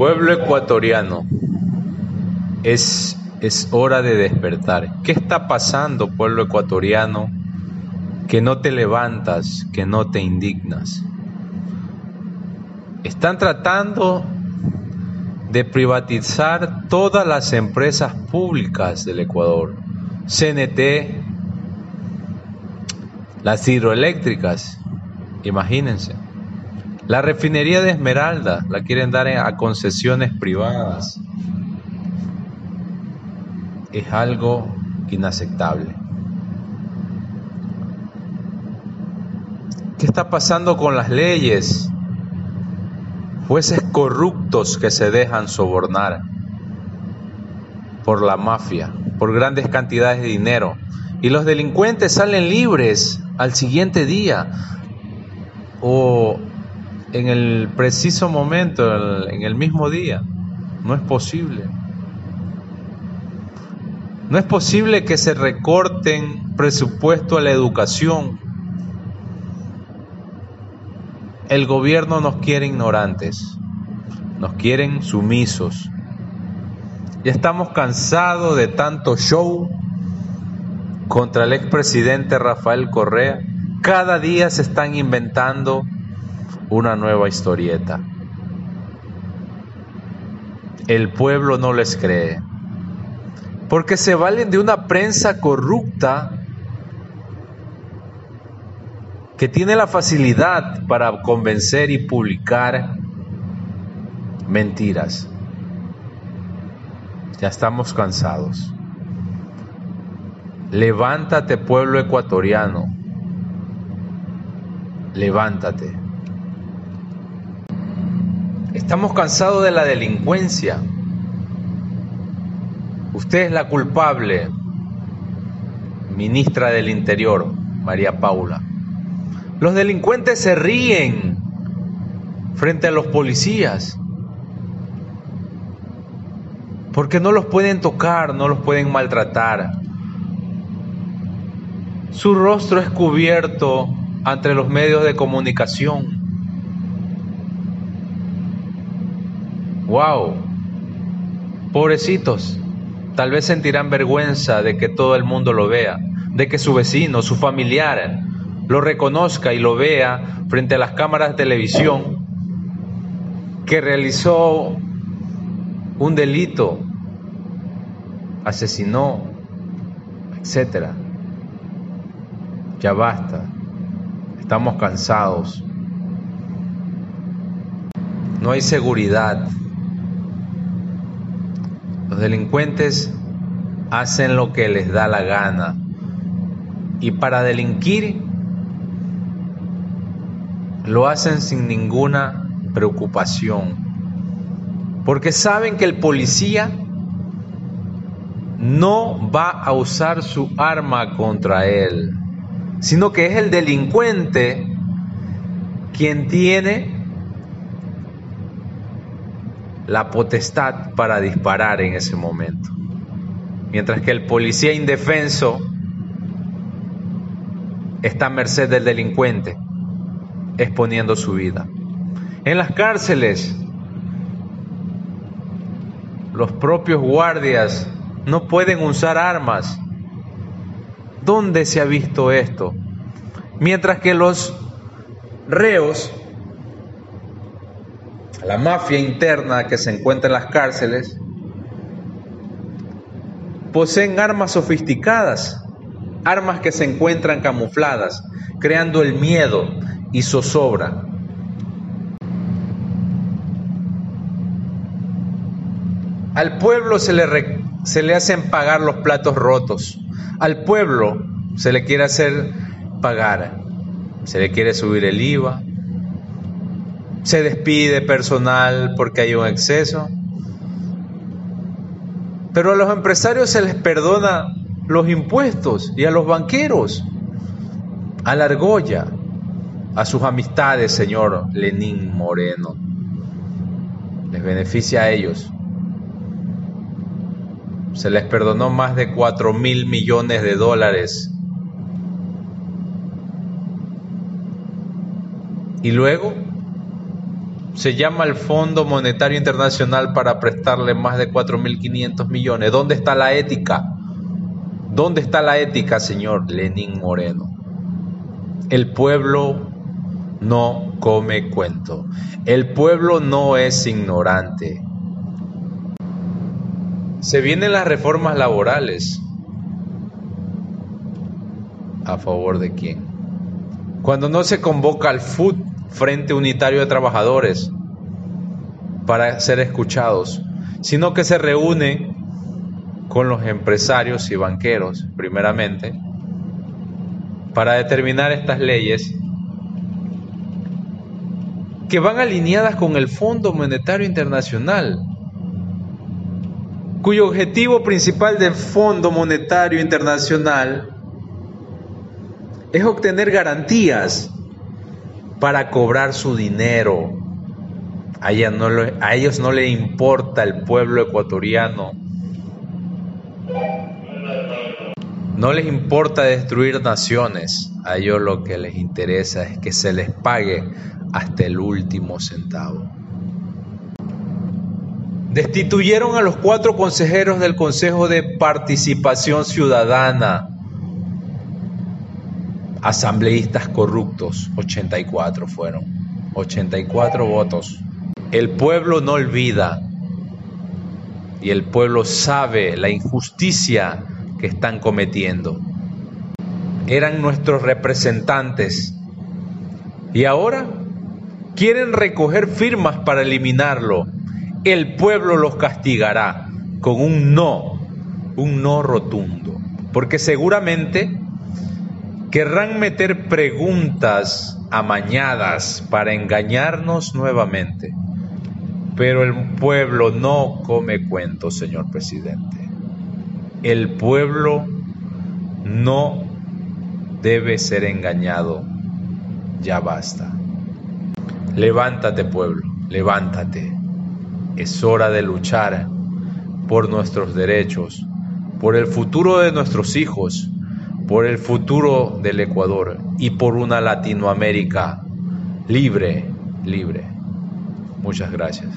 Pueblo ecuatoriano, es, es hora de despertar. ¿Qué está pasando, pueblo ecuatoriano, que no te levantas, que no te indignas? Están tratando de privatizar todas las empresas públicas del Ecuador. CNT, las hidroeléctricas, imagínense. La refinería de Esmeralda la quieren dar a concesiones privadas. Es algo inaceptable. ¿Qué está pasando con las leyes? Jueces corruptos que se dejan sobornar por la mafia, por grandes cantidades de dinero. Y los delincuentes salen libres al siguiente día o en el preciso momento, en el mismo día. No es posible. No es posible que se recorten presupuesto a la educación. El gobierno nos quiere ignorantes, nos quieren sumisos. Ya estamos cansados de tanto show contra el expresidente Rafael Correa. Cada día se están inventando una nueva historieta. El pueblo no les cree, porque se valen de una prensa corrupta que tiene la facilidad para convencer y publicar mentiras. Ya estamos cansados. Levántate pueblo ecuatoriano. Levántate. Estamos cansados de la delincuencia. Usted es la culpable, ministra del Interior, María Paula. Los delincuentes se ríen frente a los policías porque no los pueden tocar, no los pueden maltratar. Su rostro es cubierto ante los medios de comunicación. Wow, pobrecitos, tal vez sentirán vergüenza de que todo el mundo lo vea, de que su vecino, su familiar, lo reconozca y lo vea frente a las cámaras de televisión que realizó un delito, asesinó, etcétera. Ya basta. Estamos cansados. No hay seguridad. Delincuentes hacen lo que les da la gana. Y para delinquir lo hacen sin ninguna preocupación. Porque saben que el policía no va a usar su arma contra él, sino que es el delincuente quien tiene la potestad para disparar en ese momento. Mientras que el policía indefenso está a merced del delincuente, exponiendo su vida. En las cárceles, los propios guardias no pueden usar armas. ¿Dónde se ha visto esto? Mientras que los reos la mafia interna que se encuentra en las cárceles, poseen armas sofisticadas, armas que se encuentran camufladas, creando el miedo y zozobra. Al pueblo se le, se le hacen pagar los platos rotos. Al pueblo se le quiere hacer pagar. Se le quiere subir el IVA, se despide personal porque hay un exceso. Pero a los empresarios se les perdona los impuestos y a los banqueros, a la argolla, a sus amistades, señor Lenín Moreno. Les beneficia a ellos. Se les perdonó más de 4 mil millones de dólares. Y luego se llama el Fondo Monetario Internacional para prestarle más de 4.500 millones. ¿Dónde está la ética? ¿Dónde está la ética, señor Lenín Moreno? El pueblo no come cuento. El pueblo no es ignorante. Se vienen las reformas laborales. ¿A favor de quién? Cuando no se convoca al FUT, Frente Unitario de Trabajadores, para ser escuchados, sino que se reúne con los empresarios y banqueros, primeramente, para determinar estas leyes que van alineadas con el Fondo Monetario Internacional, cuyo objetivo principal del Fondo Monetario Internacional es obtener garantías para cobrar su dinero. A, ellos no les importa el pueblo ecuatoriano No les importa destruir naciones, a ellos lo que les interesa es que se les pague hasta el último centavo. Destituyeron a los cuatro consejeros del Consejo de Participación Ciudadana, asambleístas corruptos, 84 fueron, 84 votos. El pueblo no olvida y el pueblo sabe la injusticia que están cometiendo. Eran nuestros representantes y ahora quieren recoger firmas para eliminarlo. El pueblo los castigará con un no, un no rotundo, porque seguramente querrán meter preguntas amañadas para engañarnos nuevamente. Pero el pueblo no come cuentos, señor presidente. El pueblo no debe ser engañado. Ya basta. Levántate pueblo, levántate. Es hora de luchar por nuestros derechos, por el futuro de nuestros hijos, por el futuro del Ecuador y por una Latinoamérica libre, libre. Muchas gracias.